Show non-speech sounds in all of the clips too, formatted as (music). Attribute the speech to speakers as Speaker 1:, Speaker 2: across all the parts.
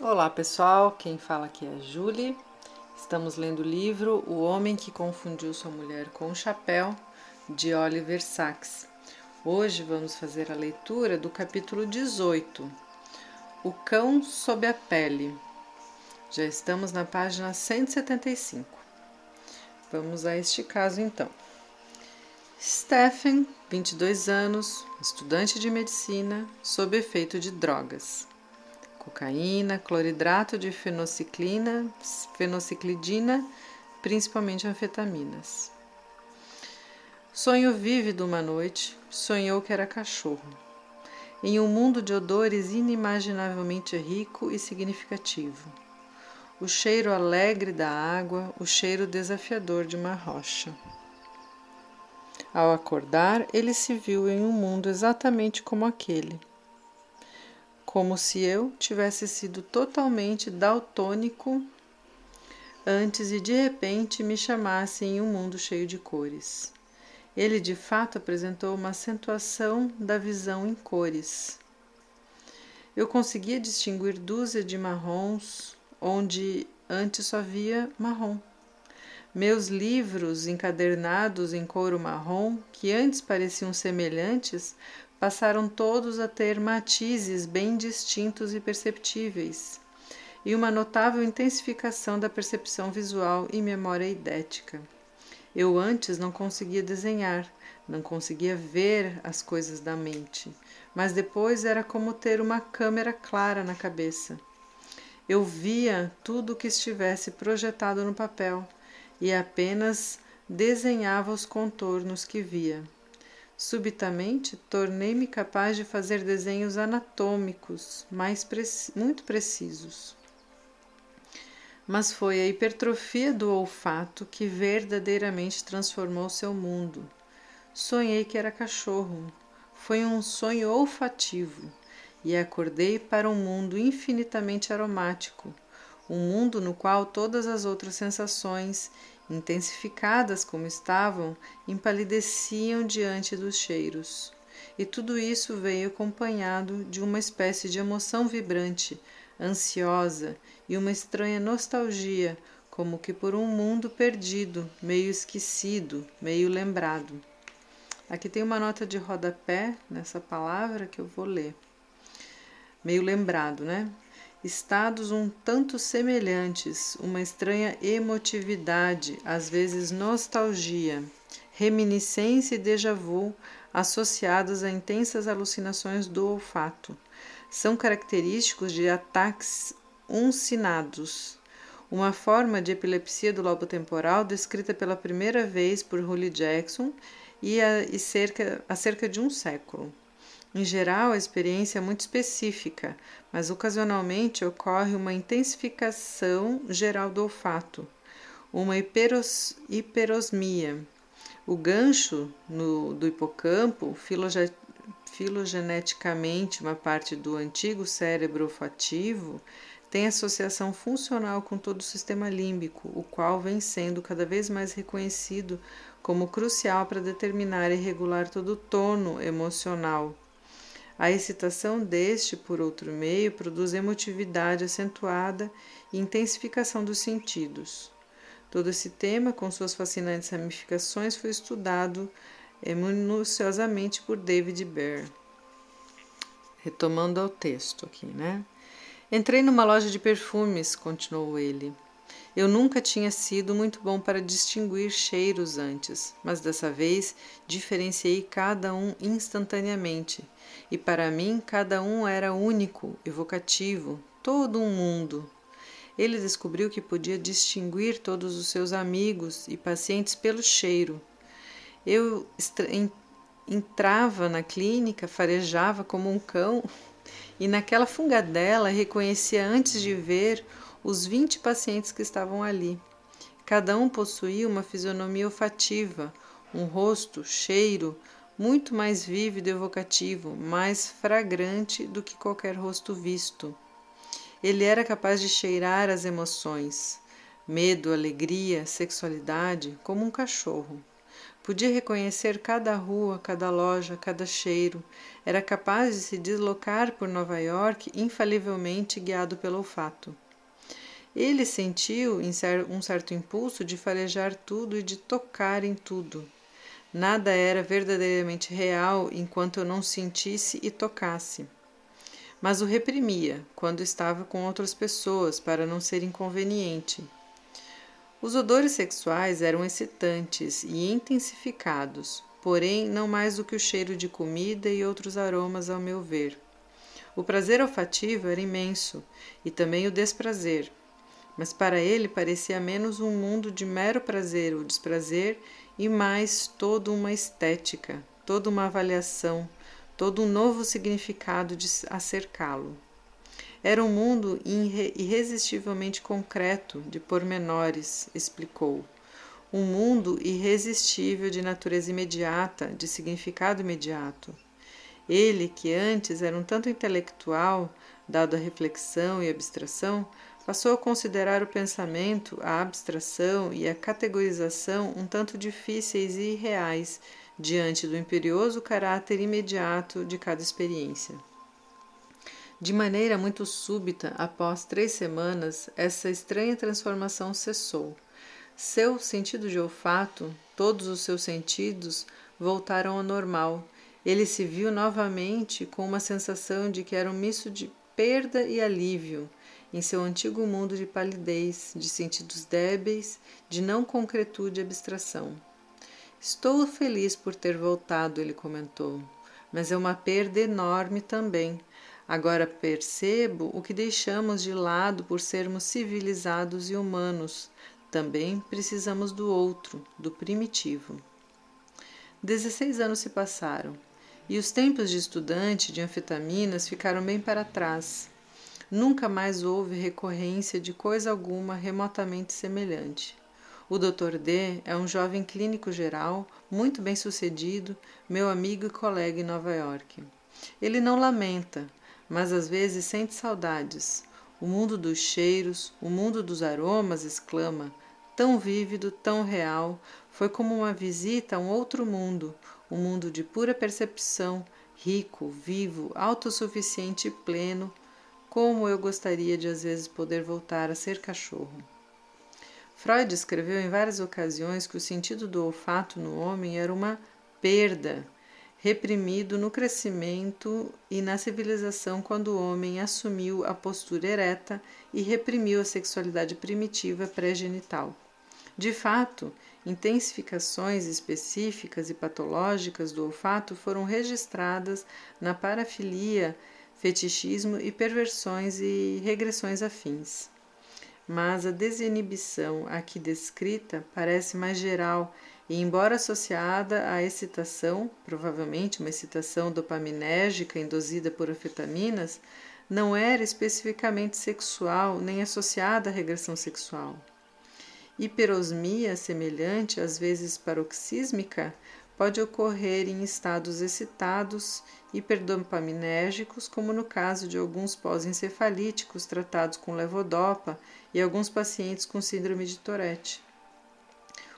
Speaker 1: Olá pessoal, quem fala aqui é a Julie. Estamos lendo o livro O Homem que Confundiu Sua Mulher com o Chapéu, de Oliver Sacks. Hoje vamos fazer a leitura do capítulo 18, O Cão sob a Pele. Já estamos na página 175. Vamos a este caso então. Stephen, 22 anos, estudante de medicina, sob efeito de drogas cocaína, cloridrato de fenociclina, fenociclidina, principalmente anfetaminas. Sonho vívido uma noite, sonhou que era cachorro. Em um mundo de odores inimaginavelmente rico e significativo. O cheiro alegre da água, o cheiro desafiador de uma rocha. Ao acordar, ele se viu em um mundo exatamente como aquele como se eu tivesse sido totalmente daltônico antes e de repente me chamasse em um mundo cheio de cores. Ele de fato apresentou uma acentuação da visão em cores. Eu conseguia distinguir dúzia de marrons onde antes só havia marrom. Meus livros encadernados em couro marrom, que antes pareciam semelhantes, passaram todos a ter matizes bem distintos e perceptíveis, e uma notável intensificação da percepção visual e memória idética. Eu antes não conseguia desenhar, não conseguia ver as coisas da mente, mas depois era como ter uma câmera clara na cabeça. Eu via tudo o que estivesse projetado no papel e apenas desenhava os contornos que via. Subitamente, tornei-me capaz de fazer desenhos anatômicos mais preci muito precisos. Mas foi a hipertrofia do olfato que verdadeiramente transformou seu mundo. Sonhei que era cachorro. Foi um sonho olfativo e acordei para um mundo infinitamente aromático, um mundo no qual todas as outras sensações intensificadas como estavam, empalideciam diante dos cheiros. E tudo isso veio acompanhado de uma espécie de emoção vibrante, ansiosa e uma estranha nostalgia, como que por um mundo perdido, meio esquecido, meio lembrado. Aqui tem uma nota de rodapé nessa palavra que eu vou ler. Meio lembrado, né? Estados um tanto semelhantes, uma estranha emotividade, às vezes nostalgia, reminiscência e déjà vu associados a intensas alucinações do olfato. São característicos de ataques uncinados, uma forma de epilepsia do lobo temporal descrita pela primeira vez por Holly Jackson e, e cerca, há cerca de um século. Em geral, a experiência é muito específica, mas ocasionalmente ocorre uma intensificação geral do olfato, uma hiperos, hiperosmia. O gancho no, do hipocampo, filoge, filogeneticamente uma parte do antigo cérebro olfativo, tem associação funcional com todo o sistema límbico, o qual vem sendo cada vez mais reconhecido como crucial para determinar e regular todo o tono emocional a excitação deste, por outro meio, produz emotividade acentuada e intensificação dos sentidos. Todo esse tema, com suas fascinantes ramificações, foi estudado eh, minuciosamente por David Baer. Retomando ao texto aqui, né? Entrei numa loja de perfumes, continuou ele. Eu nunca tinha sido muito bom para distinguir cheiros antes, mas dessa vez diferenciei cada um instantaneamente, e para mim cada um era único, evocativo, todo um mundo. Ele descobriu que podia distinguir todos os seus amigos e pacientes pelo cheiro. Eu entrava na clínica, farejava como um cão, (laughs) e naquela fungadela reconhecia antes de ver os 20 pacientes que estavam ali. Cada um possuía uma fisionomia olfativa, um rosto, cheiro, muito mais vívido e evocativo, mais fragrante do que qualquer rosto visto. Ele era capaz de cheirar as emoções, medo, alegria, sexualidade, como um cachorro. Podia reconhecer cada rua, cada loja, cada cheiro. Era capaz de se deslocar por Nova York infalivelmente guiado pelo olfato. Ele sentiu um certo impulso de farejar tudo e de tocar em tudo. Nada era verdadeiramente real enquanto eu não sentisse e tocasse. Mas o reprimia quando estava com outras pessoas para não ser inconveniente. Os odores sexuais eram excitantes e intensificados, porém não mais do que o cheiro de comida e outros aromas, ao meu ver. O prazer olfativo era imenso e também o desprazer, mas para ele parecia menos um mundo de mero prazer ou desprazer e mais toda uma estética, toda uma avaliação, todo um novo significado de a cercá-lo. Era um mundo irresistivelmente concreto, de pormenores, explicou. Um mundo irresistível de natureza imediata, de significado imediato. Ele, que antes era um tanto intelectual, dado a reflexão e abstração, passou a considerar o pensamento, a abstração e a categorização um tanto difíceis e irreais diante do imperioso caráter imediato de cada experiência. De maneira muito súbita, após três semanas, essa estranha transformação cessou. Seu sentido de olfato, todos os seus sentidos, voltaram ao normal. Ele se viu novamente com uma sensação de que era um misto de perda e alívio em seu antigo mundo de palidez, de sentidos débeis, de não concretude e abstração. Estou feliz por ter voltado, ele comentou, mas é uma perda enorme também Agora percebo o que deixamos de lado por sermos civilizados e humanos. Também precisamos do outro, do primitivo. Dezesseis anos se passaram e os tempos de estudante de anfetaminas ficaram bem para trás. Nunca mais houve recorrência de coisa alguma remotamente semelhante. O Dr. D é um jovem clínico geral, muito bem sucedido, meu amigo e colega em Nova York. Ele não lamenta, mas às vezes sente saudades. O mundo dos cheiros, o mundo dos aromas, exclama, tão vívido, tão real, foi como uma visita a um outro mundo, um mundo de pura percepção, rico, vivo, autossuficiente e pleno. Como eu gostaria de às vezes poder voltar a ser cachorro. Freud escreveu em várias ocasiões que o sentido do olfato no homem era uma perda reprimido no crescimento e na civilização quando o homem assumiu a postura ereta e reprimiu a sexualidade primitiva pré-genital. De fato, intensificações específicas e patológicas do olfato foram registradas na parafilia, fetichismo e perversões e regressões afins. Mas a desinibição aqui descrita parece mais geral e, embora associada à excitação, provavelmente uma excitação dopaminérgica induzida por anfetaminas, não era especificamente sexual nem associada à regressão sexual. Hiperosmia semelhante, às vezes paroxísmica, pode ocorrer em estados excitados hiperdopaminérgicos, como no caso de alguns pós-encefalíticos tratados com levodopa e alguns pacientes com síndrome de Tourette.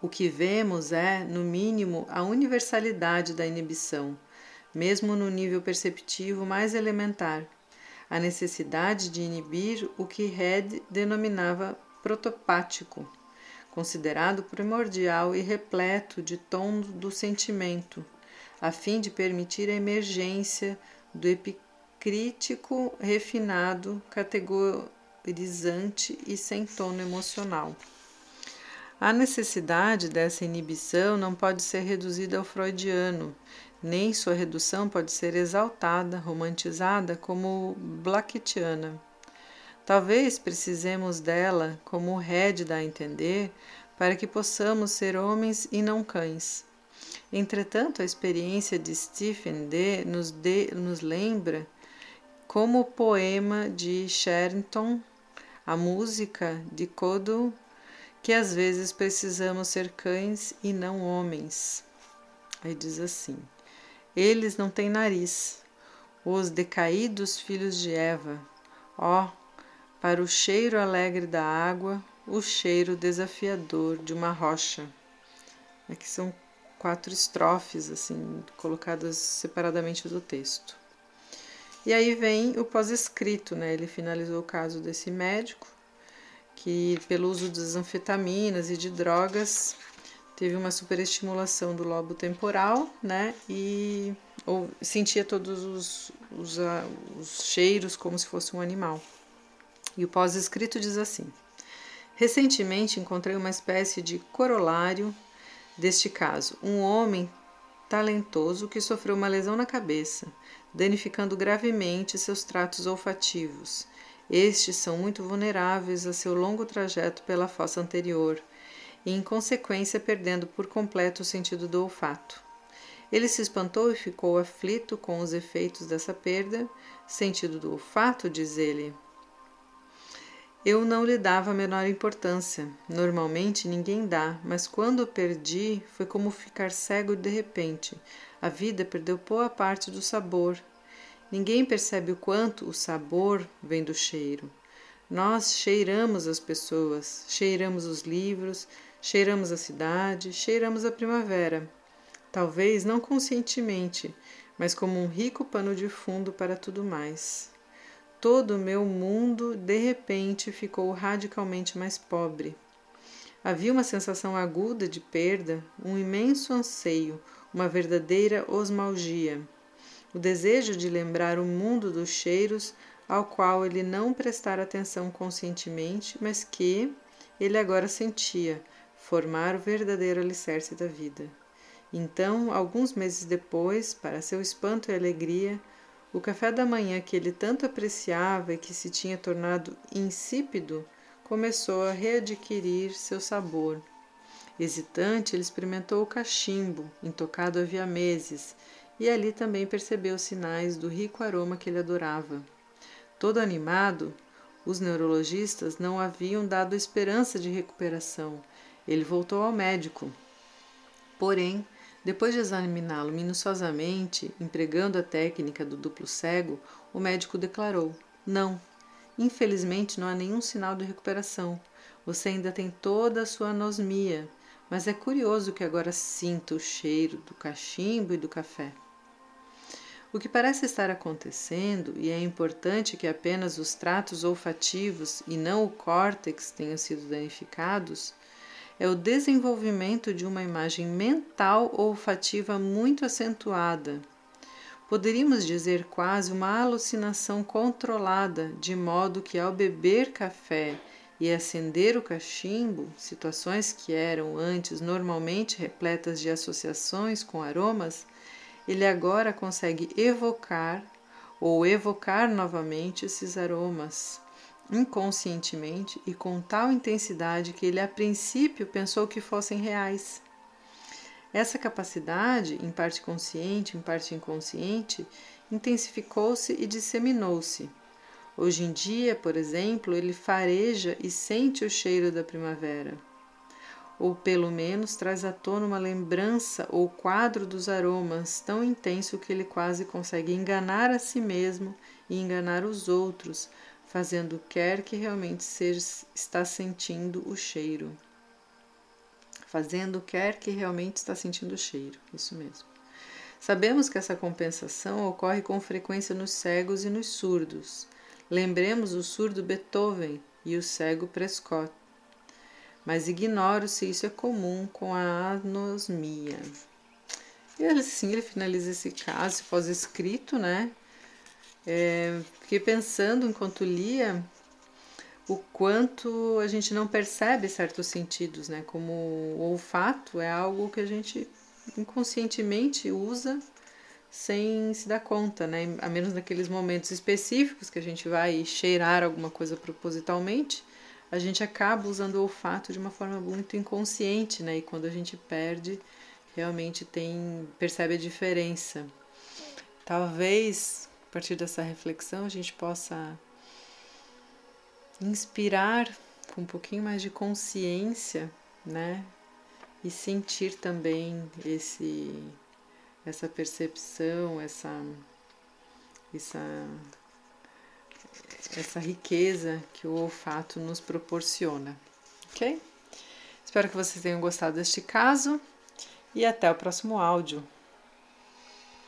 Speaker 1: O que vemos é, no mínimo, a universalidade da inibição, mesmo no nível perceptivo mais elementar, a necessidade de inibir o que Head denominava protopático, considerado primordial e repleto de tom do sentimento, a fim de permitir a emergência do epicrítico refinado, categorizante e sem tono emocional. A necessidade dessa inibição não pode ser reduzida ao freudiano, nem sua redução pode ser exaltada, romantizada como Blackiana. Talvez precisemos dela, como Red dá a entender, para que possamos ser homens e não cães. Entretanto, a experiência de Stephen D. nos, de, nos lembra como o poema de Sherrington, a música de Codo que às vezes precisamos ser cães e não homens. Aí diz assim: Eles não têm nariz, os decaídos filhos de Eva. Ó, oh, para o cheiro alegre da água, o cheiro desafiador de uma rocha. Aqui são quatro estrofes, assim, colocadas separadamente do texto. E aí vem o pós-escrito, né? Ele finalizou o caso desse médico que, pelo uso de anfetaminas e de drogas, teve uma superestimulação do lobo temporal, né? E ou, sentia todos os, os, uh, os cheiros como se fosse um animal. E o pós-escrito diz assim: Recentemente encontrei uma espécie de corolário deste caso. Um homem talentoso que sofreu uma lesão na cabeça, danificando gravemente seus tratos olfativos. Estes são muito vulneráveis a seu longo trajeto pela fossa anterior e, em consequência, perdendo por completo o sentido do olfato. Ele se espantou e ficou aflito com os efeitos dessa perda. Sentido do olfato, diz ele, eu não lhe dava a menor importância. Normalmente ninguém dá, mas quando o perdi foi como ficar cego de repente. A vida perdeu boa parte do sabor. Ninguém percebe o quanto o sabor vem do cheiro. Nós cheiramos as pessoas, cheiramos os livros, cheiramos a cidade, cheiramos a primavera. Talvez não conscientemente, mas como um rico pano de fundo para tudo mais. Todo o meu mundo de repente ficou radicalmente mais pobre. Havia uma sensação aguda de perda, um imenso anseio, uma verdadeira osmalgia. O desejo de lembrar o mundo dos cheiros ao qual ele não prestara atenção conscientemente, mas que ele agora sentia formar o verdadeiro alicerce da vida. Então, alguns meses depois, para seu espanto e alegria, o café da manhã que ele tanto apreciava e que se tinha tornado insípido começou a readquirir seu sabor. Hesitante, ele experimentou o cachimbo, intocado havia meses, e ali também percebeu sinais do rico aroma que ele adorava. Todo animado, os neurologistas não haviam dado esperança de recuperação. Ele voltou ao médico. Porém, depois de examiná-lo minuciosamente, empregando a técnica do duplo cego, o médico declarou: Não, infelizmente não há nenhum sinal de recuperação. Você ainda tem toda a sua anosmia, mas é curioso que agora sinta o cheiro do cachimbo e do café. O que parece estar acontecendo, e é importante que apenas os tratos olfativos e não o córtex tenham sido danificados, é o desenvolvimento de uma imagem mental olfativa muito acentuada. Poderíamos dizer quase uma alucinação controlada, de modo que ao beber café e acender o cachimbo, situações que eram antes normalmente repletas de associações com aromas, ele agora consegue evocar ou evocar novamente esses aromas inconscientemente e com tal intensidade que ele a princípio pensou que fossem reais. Essa capacidade, em parte consciente, em parte inconsciente, intensificou-se e disseminou-se. Hoje em dia, por exemplo, ele fareja e sente o cheiro da primavera. Ou pelo menos traz à tona uma lembrança ou quadro dos aromas tão intenso que ele quase consegue enganar a si mesmo e enganar os outros, fazendo quer que realmente seja, está sentindo o cheiro. Fazendo quer que realmente está sentindo o cheiro, isso mesmo. Sabemos que essa compensação ocorre com frequência nos cegos e nos surdos. Lembremos o surdo Beethoven e o cego Prescott. Mas ignoro se isso é comum com a anosmia. E assim ele finaliza esse caso pós-escrito, né? É, fiquei pensando enquanto lia o quanto a gente não percebe certos sentidos, né? Como o olfato é algo que a gente inconscientemente usa sem se dar conta, né? A menos naqueles momentos específicos que a gente vai cheirar alguma coisa propositalmente, a gente acaba usando o olfato de uma forma muito inconsciente, né? E quando a gente perde, realmente tem percebe a diferença. Talvez a partir dessa reflexão, a gente possa inspirar com um pouquinho mais de consciência, né? E sentir também esse essa percepção, essa essa essa riqueza que o olfato nos proporciona, ok? Espero que vocês tenham gostado deste caso e até o próximo áudio.